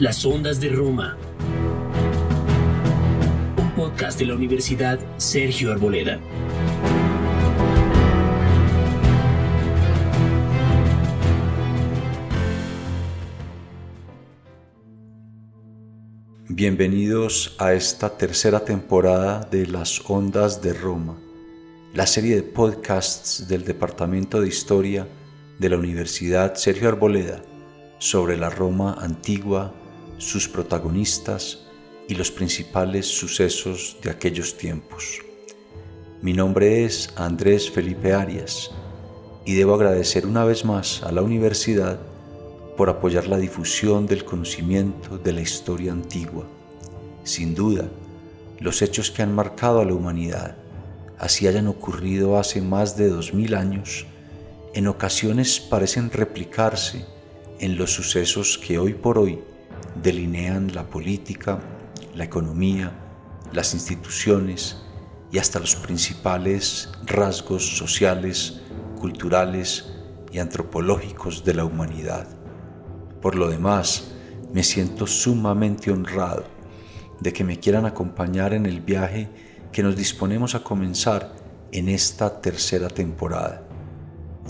Las Ondas de Roma. Un podcast de la Universidad Sergio Arboleda. Bienvenidos a esta tercera temporada de Las Ondas de Roma, la serie de podcasts del Departamento de Historia de la Universidad Sergio Arboleda sobre la Roma antigua, sus protagonistas y los principales sucesos de aquellos tiempos. Mi nombre es Andrés Felipe Arias y debo agradecer una vez más a la universidad por apoyar la difusión del conocimiento de la historia antigua. Sin duda, los hechos que han marcado a la humanidad, así hayan ocurrido hace más de dos mil años, en ocasiones parecen replicarse en los sucesos que hoy por hoy delinean la política, la economía, las instituciones y hasta los principales rasgos sociales, culturales y antropológicos de la humanidad. Por lo demás, me siento sumamente honrado de que me quieran acompañar en el viaje que nos disponemos a comenzar en esta tercera temporada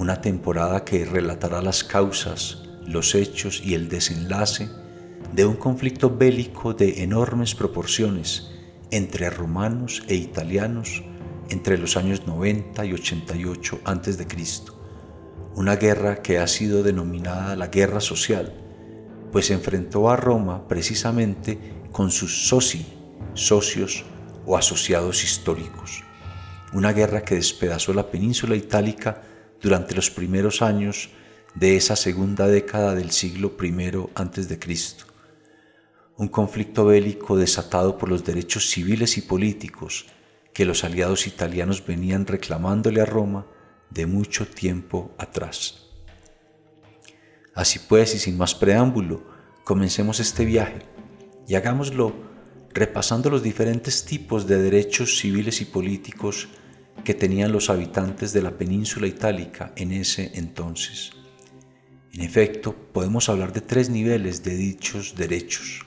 una temporada que relatará las causas, los hechos y el desenlace de un conflicto bélico de enormes proporciones entre romanos e italianos entre los años 90 y 88 a.C. Una guerra que ha sido denominada la guerra social, pues enfrentó a Roma precisamente con sus soci, socios o asociados históricos. Una guerra que despedazó la península itálica durante los primeros años de esa segunda década del siglo I a.C. Un conflicto bélico desatado por los derechos civiles y políticos que los aliados italianos venían reclamándole a Roma de mucho tiempo atrás. Así pues, y sin más preámbulo, comencemos este viaje y hagámoslo repasando los diferentes tipos de derechos civiles y políticos que tenían los habitantes de la península itálica en ese entonces. En efecto, podemos hablar de tres niveles de dichos derechos.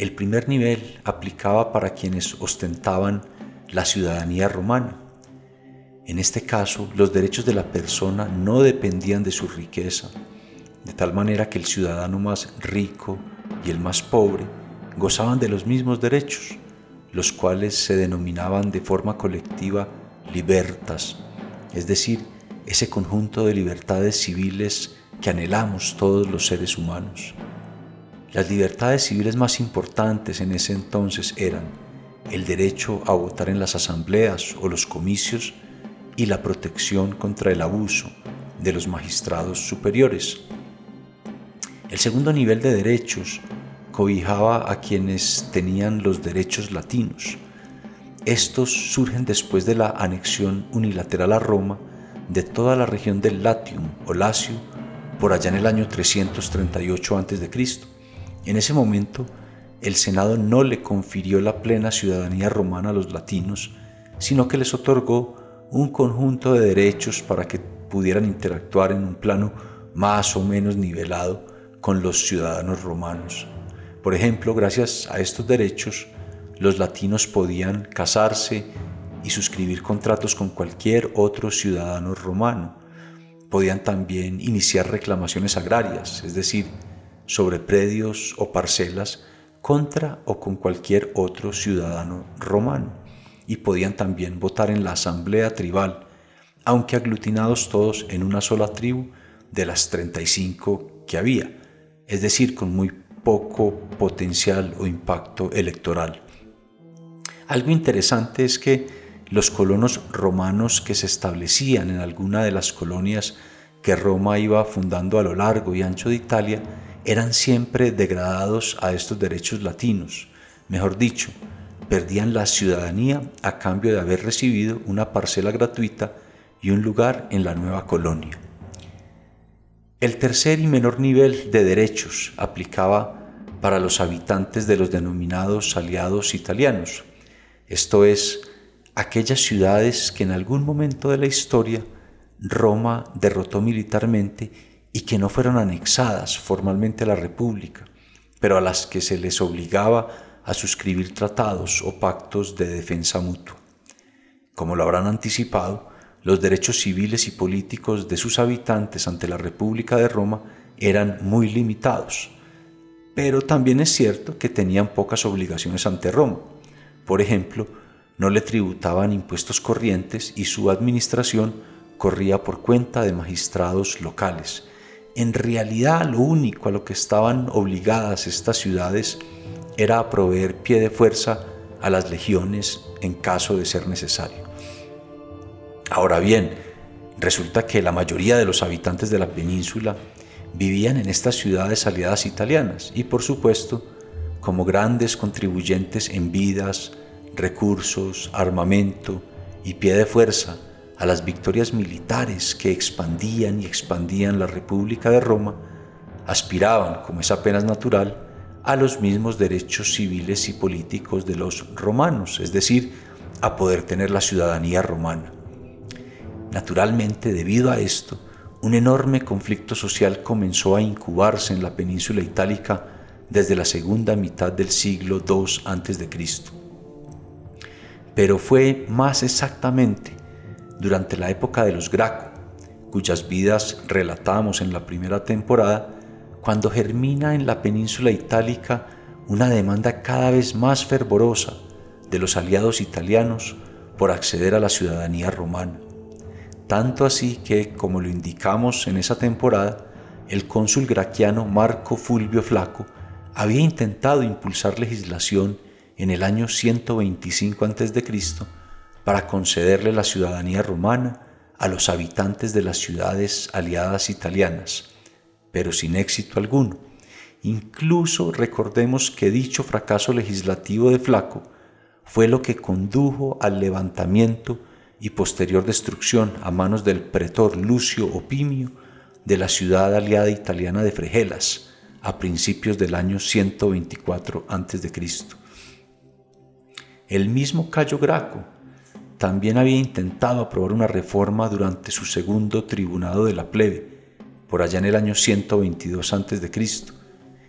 El primer nivel aplicaba para quienes ostentaban la ciudadanía romana. En este caso, los derechos de la persona no dependían de su riqueza, de tal manera que el ciudadano más rico y el más pobre gozaban de los mismos derechos, los cuales se denominaban de forma colectiva libertas, es decir, ese conjunto de libertades civiles que anhelamos todos los seres humanos. Las libertades civiles más importantes en ese entonces eran el derecho a votar en las asambleas o los comicios y la protección contra el abuso de los magistrados superiores. El segundo nivel de derechos cobijaba a quienes tenían los derechos latinos, estos surgen después de la anexión unilateral a Roma de toda la región del Latium o Lacio por allá en el año 338 a.C. En ese momento, el Senado no le confirió la plena ciudadanía romana a los latinos, sino que les otorgó un conjunto de derechos para que pudieran interactuar en un plano más o menos nivelado con los ciudadanos romanos. Por ejemplo, gracias a estos derechos, los latinos podían casarse y suscribir contratos con cualquier otro ciudadano romano. Podían también iniciar reclamaciones agrarias, es decir, sobre predios o parcelas contra o con cualquier otro ciudadano romano. Y podían también votar en la asamblea tribal, aunque aglutinados todos en una sola tribu de las 35 que había, es decir, con muy poco potencial o impacto electoral. Algo interesante es que los colonos romanos que se establecían en alguna de las colonias que Roma iba fundando a lo largo y ancho de Italia eran siempre degradados a estos derechos latinos. Mejor dicho, perdían la ciudadanía a cambio de haber recibido una parcela gratuita y un lugar en la nueva colonia. El tercer y menor nivel de derechos aplicaba para los habitantes de los denominados aliados italianos, esto es, aquellas ciudades que en algún momento de la historia Roma derrotó militarmente y que no fueron anexadas formalmente a la República, pero a las que se les obligaba a suscribir tratados o pactos de defensa mutua. Como lo habrán anticipado, los derechos civiles y políticos de sus habitantes ante la República de Roma eran muy limitados, pero también es cierto que tenían pocas obligaciones ante Roma. Por ejemplo, no le tributaban impuestos corrientes y su administración corría por cuenta de magistrados locales. En realidad lo único a lo que estaban obligadas estas ciudades era a proveer pie de fuerza a las legiones en caso de ser necesario. Ahora bien, resulta que la mayoría de los habitantes de la península vivían en estas ciudades aliadas italianas y por supuesto como grandes contribuyentes en vidas, recursos, armamento y pie de fuerza a las victorias militares que expandían y expandían la República de Roma, aspiraban, como es apenas natural, a los mismos derechos civiles y políticos de los romanos, es decir, a poder tener la ciudadanía romana. Naturalmente, debido a esto, un enorme conflicto social comenzó a incubarse en la península itálica desde la segunda mitad del siglo II a.C. Pero fue más exactamente durante la época de los Graco, cuyas vidas relatamos en la primera temporada, cuando germina en la península itálica una demanda cada vez más fervorosa de los aliados italianos por acceder a la ciudadanía romana. Tanto así que, como lo indicamos en esa temporada, el cónsul graquiano Marco Fulvio Flaco había intentado impulsar legislación en el año 125 a.C. para concederle la ciudadanía romana a los habitantes de las ciudades aliadas italianas, pero sin éxito alguno. Incluso recordemos que dicho fracaso legislativo de Flaco fue lo que condujo al levantamiento y posterior destrucción a manos del pretor Lucio Opimio de la ciudad aliada italiana de Fregelas a principios del año 124 a.C. El mismo Cayo Graco también había intentado aprobar una reforma durante su segundo tribunado de la plebe, por allá en el año 122 a.C.,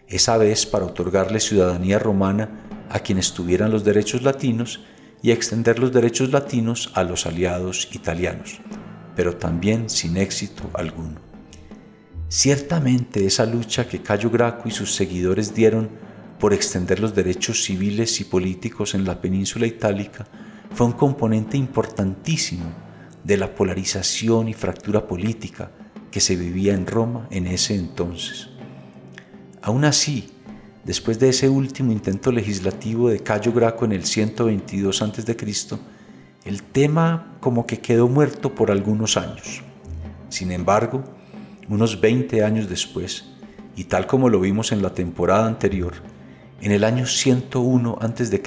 esa vez para otorgarle ciudadanía romana a quienes tuvieran los derechos latinos y extender los derechos latinos a los aliados italianos, pero también sin éxito alguno. Ciertamente esa lucha que Cayo Graco y sus seguidores dieron por extender los derechos civiles y políticos en la península itálica fue un componente importantísimo de la polarización y fractura política que se vivía en Roma en ese entonces. Aún así, Después de ese último intento legislativo de Cayo Graco en el 122 a.C., el tema como que quedó muerto por algunos años. Sin embargo, unos 20 años después, y tal como lo vimos en la temporada anterior, en el año 101 a.C.,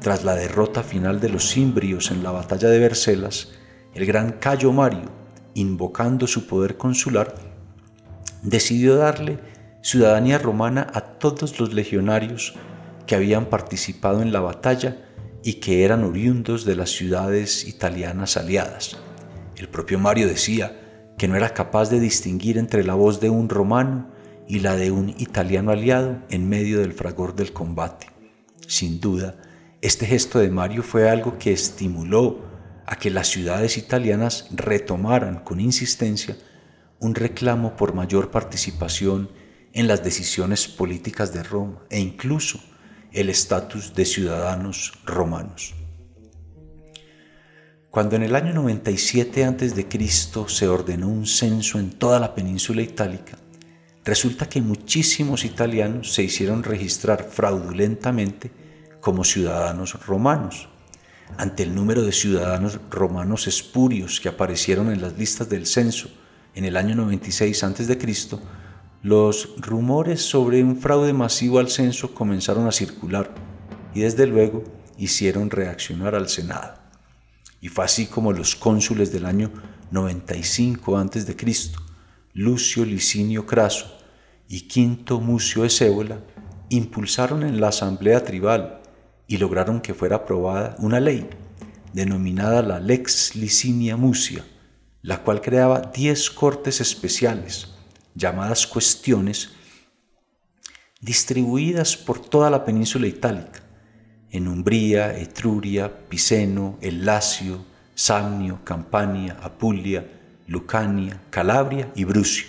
tras la derrota final de los cimbrios en la batalla de Vercelas, el gran Cayo Mario, invocando su poder consular, decidió darle ciudadanía romana a todos los legionarios que habían participado en la batalla y que eran oriundos de las ciudades italianas aliadas. El propio Mario decía que no era capaz de distinguir entre la voz de un romano y la de un italiano aliado en medio del fragor del combate. Sin duda, este gesto de Mario fue algo que estimuló a que las ciudades italianas retomaran con insistencia un reclamo por mayor participación en las decisiones políticas de Roma e incluso el estatus de ciudadanos romanos. Cuando en el año 97 a.C. se ordenó un censo en toda la península itálica, resulta que muchísimos italianos se hicieron registrar fraudulentamente como ciudadanos romanos. Ante el número de ciudadanos romanos espurios que aparecieron en las listas del censo en el año 96 a.C., los rumores sobre un fraude masivo al censo comenzaron a circular y desde luego hicieron reaccionar al Senado. Y fue así como los cónsules del año 95 a.C., Lucio Licinio Craso y Quinto Mucio Cébola, impulsaron en la asamblea tribal y lograron que fuera aprobada una ley denominada la Lex Licinia Mucia, la cual creaba 10 cortes especiales llamadas cuestiones, distribuidas por toda la península itálica, en Umbría, Etruria, Piceno, el Lacio, Samnio, Campania, Apulia, Lucania, Calabria y Brucio,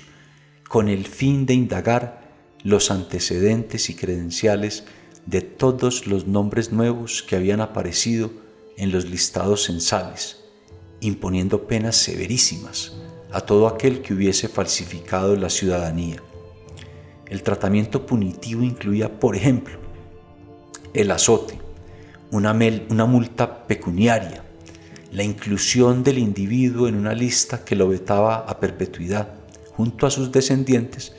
con el fin de indagar los antecedentes y credenciales de todos los nombres nuevos que habían aparecido en los listados censales, imponiendo penas severísimas a todo aquel que hubiese falsificado la ciudadanía. El tratamiento punitivo incluía, por ejemplo, el azote, una, multa pecuniaria, la inclusión del individuo en una lista que lo vetaba a perpetuidad junto a sus descendientes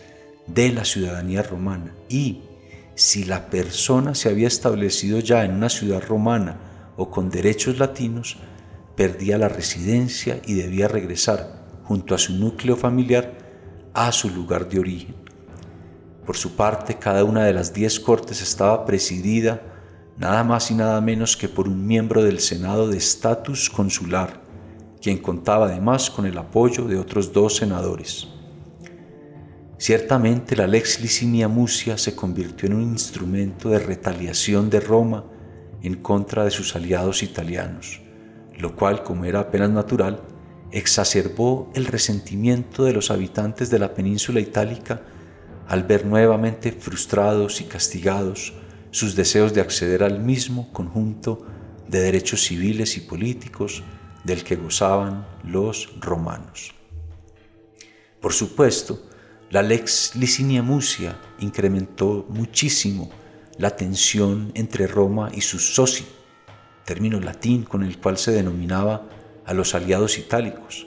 de la ciudadanía romana y si la persona se había establecido ya en una ciudad romana o con derechos latinos, perdía la residencia y debía regresar junto a su núcleo familiar a su lugar de origen. Por su parte, cada una de las diez cortes estaba presidida nada más y nada menos que por un miembro del Senado de estatus consular, quien contaba además con el apoyo de otros dos senadores. Ciertamente la Lex Licinia Musia se convirtió en un instrumento de retaliación de Roma en contra de sus aliados italianos, lo cual, como era apenas natural, exacerbó el resentimiento de los habitantes de la península itálica al ver nuevamente frustrados y castigados sus deseos de acceder al mismo conjunto de derechos civiles y políticos del que gozaban los romanos. Por supuesto, la lex Licinia Musia incrementó muchísimo la tensión entre Roma y sus soci, término latín con el cual se denominaba a los aliados itálicos.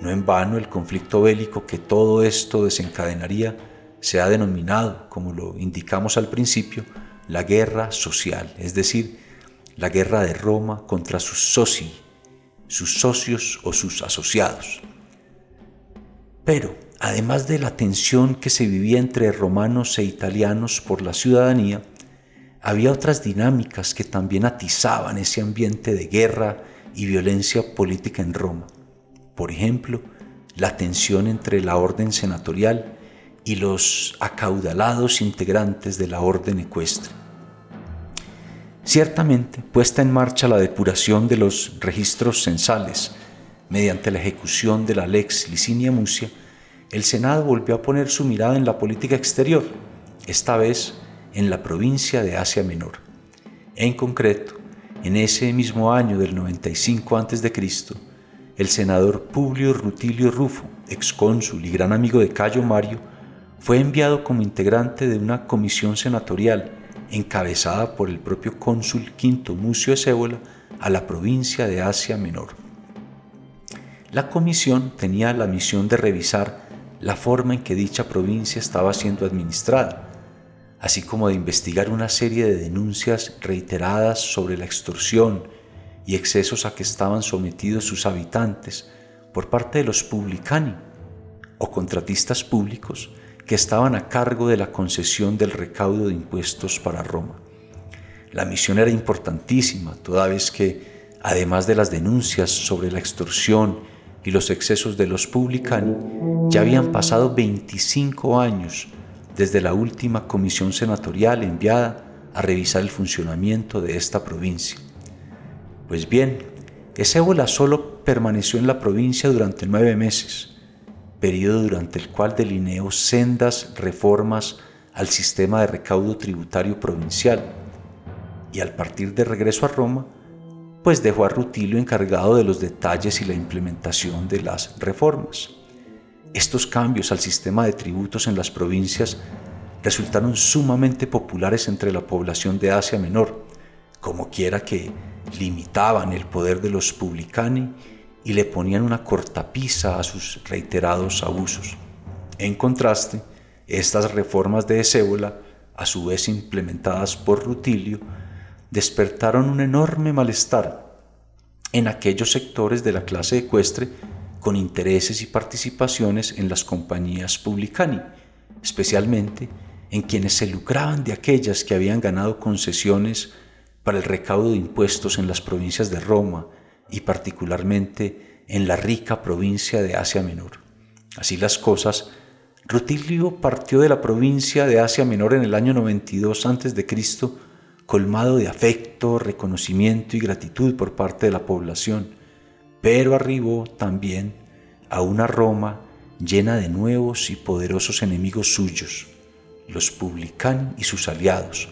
No en vano el conflicto bélico que todo esto desencadenaría se ha denominado, como lo indicamos al principio, la guerra social, es decir, la guerra de Roma contra sus soci, sus socios o sus asociados. Pero además de la tensión que se vivía entre romanos e italianos por la ciudadanía, había otras dinámicas que también atizaban ese ambiente de guerra y violencia política en Roma. Por ejemplo, la tensión entre la orden senatorial y los acaudalados integrantes de la orden ecuestre. Ciertamente, puesta en marcha la depuración de los registros censales mediante la ejecución de la lex Licinia Musia, el Senado volvió a poner su mirada en la política exterior, esta vez en la provincia de Asia Menor. En concreto, en ese mismo año del 95 a.C., el senador Publio Rutilio Rufo, excónsul y gran amigo de Cayo Mario, fue enviado como integrante de una comisión senatorial encabezada por el propio cónsul Quinto Mucio Cébola a la provincia de Asia Menor. La comisión tenía la misión de revisar la forma en que dicha provincia estaba siendo administrada, así como de investigar una serie de denuncias reiteradas sobre la extorsión y excesos a que estaban sometidos sus habitantes por parte de los publicani o contratistas públicos que estaban a cargo de la concesión del recaudo de impuestos para Roma. La misión era importantísima, toda vez que, además de las denuncias sobre la extorsión y los excesos de los publicani, ya habían pasado 25 años desde la última comisión senatorial enviada a revisar el funcionamiento de esta provincia. Pues bien, Esébola solo permaneció en la provincia durante nueve meses, periodo durante el cual delineó sendas reformas al sistema de recaudo tributario provincial, y al partir de regreso a Roma, pues dejó a Rutilio encargado de los detalles y la implementación de las reformas. Estos cambios al sistema de tributos en las provincias resultaron sumamente populares entre la población de Asia Menor, como quiera que limitaban el poder de los publicani y le ponían una cortapisa a sus reiterados abusos. En contraste, estas reformas de Ezébola, a su vez implementadas por Rutilio, despertaron un enorme malestar en aquellos sectores de la clase ecuestre con intereses y participaciones en las compañías publicani, especialmente en quienes se lucraban de aquellas que habían ganado concesiones para el recaudo de impuestos en las provincias de Roma y particularmente en la rica provincia de Asia Menor. Así las cosas, Rutilio partió de la provincia de Asia Menor en el año 92 a.C., colmado de afecto, reconocimiento y gratitud por parte de la población, pero arribó también a una Roma llena de nuevos y poderosos enemigos suyos, los publicani y sus aliados,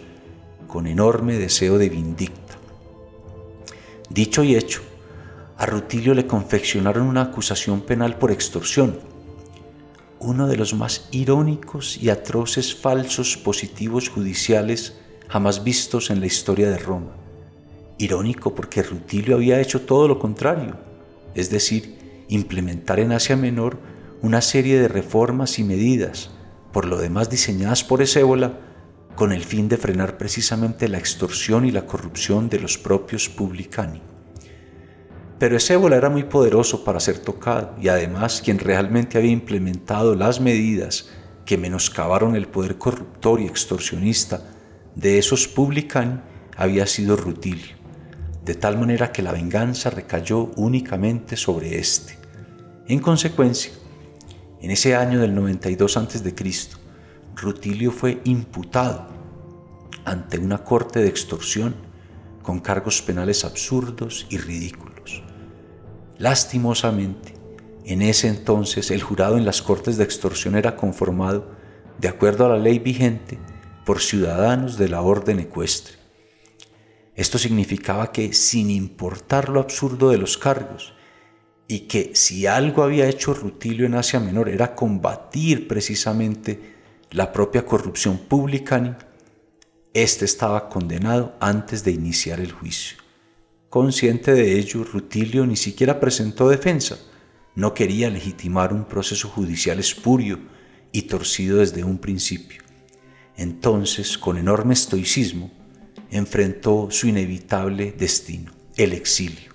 con enorme deseo de vindicta. Dicho y hecho, a Rutilio le confeccionaron una acusación penal por extorsión, uno de los más irónicos y atroces falsos positivos judiciales jamás vistos en la historia de Roma. Irónico porque Rutilio había hecho todo lo contrario, es decir, implementar en Asia Menor una serie de reformas y medidas, por lo demás diseñadas por Esébola, con el fin de frenar precisamente la extorsión y la corrupción de los propios publicani. Pero Esébola era muy poderoso para ser tocado y además quien realmente había implementado las medidas que menoscabaron el poder corruptor y extorsionista de esos publicani había sido Rutilio, de tal manera que la venganza recayó únicamente sobre éste. En consecuencia, en ese año del 92 a.C., Rutilio fue imputado ante una corte de extorsión con cargos penales absurdos y ridículos. Lastimosamente, en ese entonces el jurado en las cortes de extorsión era conformado, de acuerdo a la ley vigente, por ciudadanos de la orden ecuestre. Esto significaba que, sin importar lo absurdo de los cargos, y que si algo había hecho Rutilio en Asia Menor era combatir precisamente la propia corrupción pública, éste estaba condenado antes de iniciar el juicio. Consciente de ello, Rutilio ni siquiera presentó defensa, no quería legitimar un proceso judicial espurio y torcido desde un principio. Entonces, con enorme estoicismo, enfrentó su inevitable destino, el exilio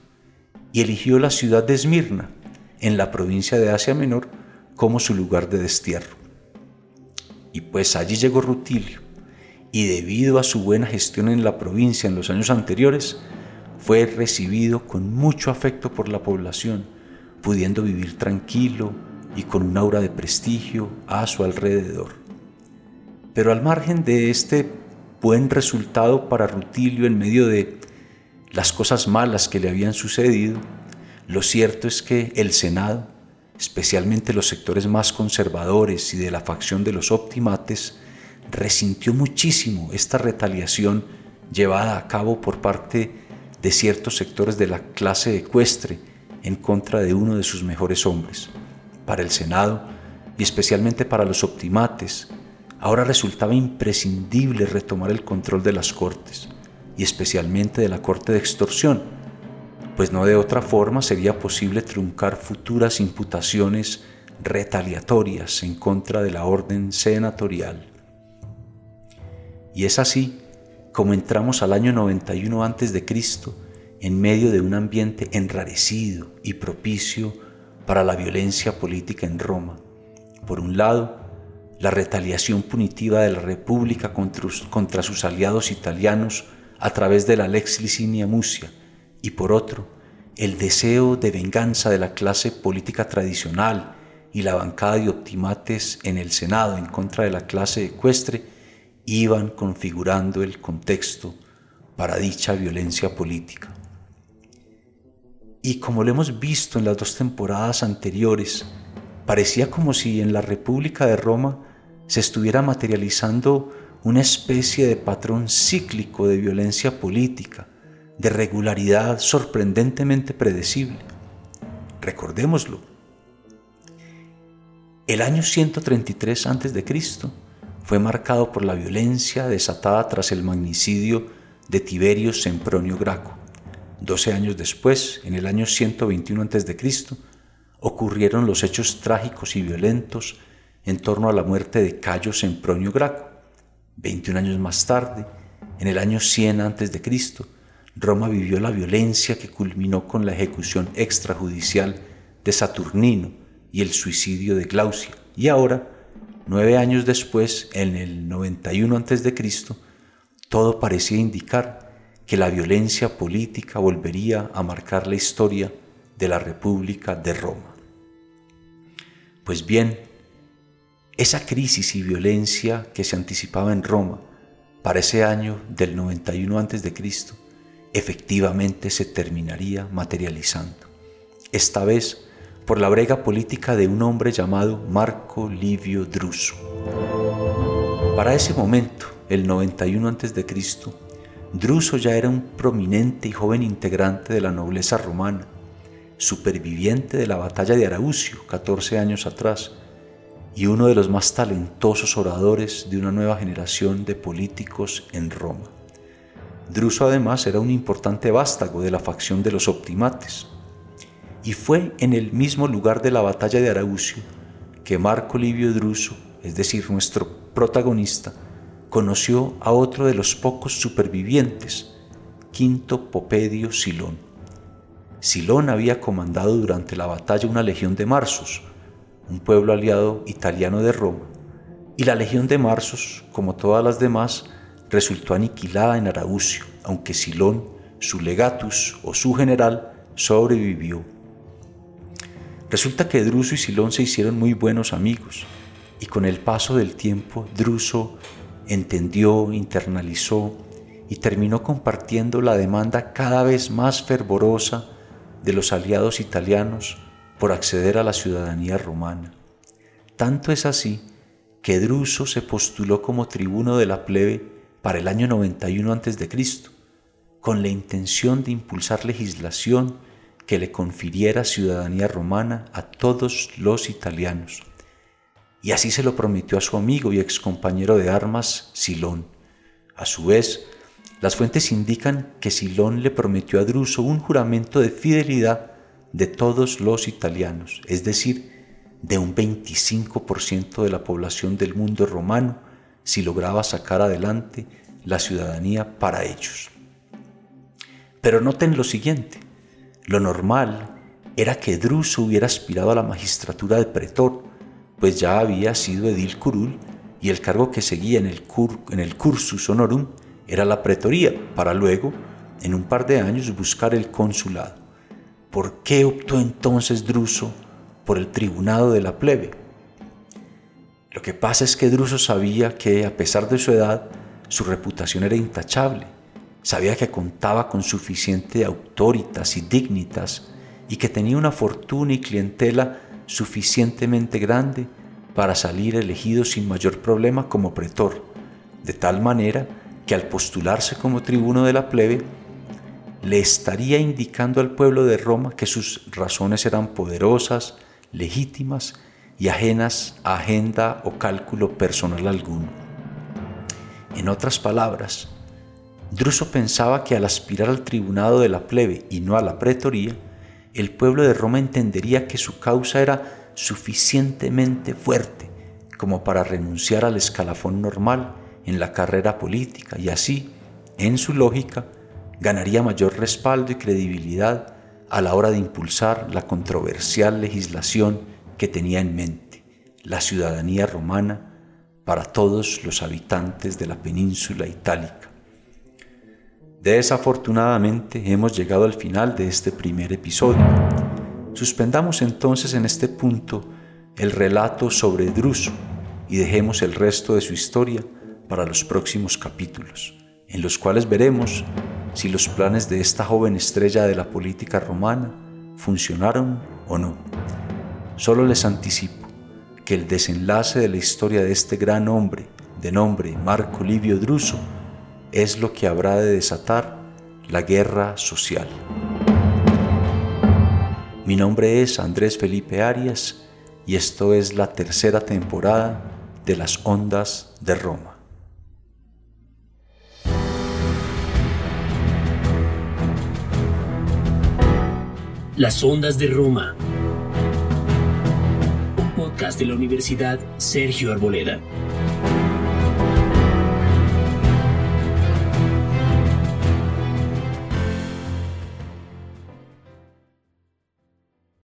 y eligió la ciudad de Esmirna, en la provincia de Asia Menor, como su lugar de destierro. Y pues allí llegó Rutilio, y debido a su buena gestión en la provincia en los años anteriores, fue recibido con mucho afecto por la población, pudiendo vivir tranquilo y con un aura de prestigio a su alrededor. Pero al margen de este buen resultado para Rutilio en medio de las cosas malas que le habían sucedido, lo cierto es que el Senado, especialmente los sectores más conservadores y de la facción de los optimates, resintió muchísimo esta retaliación llevada a cabo por parte de ciertos sectores de la clase ecuestre en contra de uno de sus mejores hombres. Para el Senado, y especialmente para los optimates, ahora resultaba imprescindible retomar el control de las Cortes y especialmente de la Corte de Extorsión, pues no de otra forma sería posible truncar futuras imputaciones retaliatorias en contra de la orden senatorial. Y es así como entramos al año 91 a.C. en medio de un ambiente enrarecido y propicio para la violencia política en Roma. Por un lado, la retaliación punitiva de la República contra, sus aliados italianos a través de la Lex Licinia Musia y por otro, el deseo de venganza de la clase política tradicional y la bancada de optimates en el Senado en contra de la clase ecuestre iban configurando el contexto para dicha violencia política. Y como lo hemos visto en las dos temporadas anteriores, parecía como si en la República de Roma se estuviera materializando una especie de patrón cíclico de violencia política, de regularidad sorprendentemente predecible. Recordémoslo. El año 133 a.C. fue marcado por la violencia desatada tras el magnicidio de Tiberio Sempronio Graco. Doce años después, en el año 121 a.C., ocurrieron los hechos trágicos y violentos en torno a la muerte de Cayo Sempronio Graco 21 años más tarde, en el año 100 a.C., Roma vivió la violencia que culminó con la ejecución extrajudicial de Saturnino y el suicidio de Glaucia. Y ahora, nueve años después, en el 91 a.C., todo parecía indicar que la violencia política volvería a marcar la historia de la República de Roma. Pues bien, Esa crisis y violencia que se anticipaba en Roma para ese año del 91 a.C., efectivamente se terminaría materializando. Esta vez por la brega política de un hombre llamado Marco Livio Druso. Para ese momento, el 91 a.C., Druso ya era un prominente y joven integrante de la nobleza romana, superviviente de la batalla de Araucio 14 años atrás, y uno de los más talentosos oradores de una nueva generación de políticos en Roma. Druso además era un importante vástago de la facción de los optimates, y fue en el mismo lugar de la batalla de Araucio que Marco Livio Druso, es decir, nuestro protagonista, conoció a otro de los pocos supervivientes, Quinto Popedio Silón. Silón había comandado durante la batalla una legión de Marsos, un pueblo aliado italiano de Roma, y la legión de Marsos, como todas las demás, resultó aniquilada en Araucio, aunque Silón, su legatus o su general, sobrevivió. Resulta que Druso y Silón se hicieron muy buenos amigos, y con el paso del tiempo Druso entendió, internalizó y terminó compartiendo la demanda cada vez más fervorosa de los aliados italianos por acceder a la ciudadanía romana. Tanto es así que Druso se postuló como tribuno de la plebe para el año 91 a.C., con la intención de impulsar legislación que le confiriera ciudadanía romana a todos los italianos. Y así se lo prometió a su amigo y excompañero de armas, Silón. A su vez, las fuentes indican que Silón le prometió a Druso un juramento de fidelidad de todos los italianos, es decir, de un 25% de la población del mundo romano si lograba sacar adelante la ciudadanía para ellos. Pero noten lo siguiente, lo normal era que Druso hubiera aspirado a la magistratura de pretor, pues ya había sido edil curul y el cargo que seguía en el, en el cursus honorum era la pretoría, para luego, en un par de años, buscar el consulado. ¿Por qué optó entonces Druso por el tribunado de la plebe? Lo que pasa es que Druso sabía que, a pesar de su edad, su reputación era intachable. Sabía que contaba con suficiente autoritas y dignitas y que tenía una fortuna y clientela suficientemente grande para salir elegido sin mayor problema como pretor, de tal manera que al postularse como tribuno de la plebe, le estaría indicando al pueblo de Roma que sus razones eran poderosas, legítimas y ajenas a agenda o cálculo personal alguno. En otras palabras, Druso pensaba que al aspirar al tribunado de la plebe y no a la pretoría, el pueblo de Roma entendería que su causa era suficientemente fuerte como para renunciar al escalafón normal en la carrera política y así, en su lógica, ganaría mayor respaldo y credibilidad a la hora de impulsar la controversial legislación que tenía en mente, la ciudadanía romana para todos los habitantes de la península itálica. Desafortunadamente hemos llegado al final de este primer episodio. Suspendamos entonces en este punto el relato sobre Druso y dejemos el resto de su historia para los próximos capítulos, en los cuales veremos si los planes de esta joven estrella de la política romana funcionaron o no. Solo les anticipo que el desenlace de la historia de este gran hombre, de nombre Marco Livio Druso, es lo que habrá de desatar la guerra social. Mi nombre es Andrés Felipe Arias y esto es la tercera temporada de Las Ondas de Roma. Las Ondas de Roma. Un podcast de la Universidad Sergio Arboleda.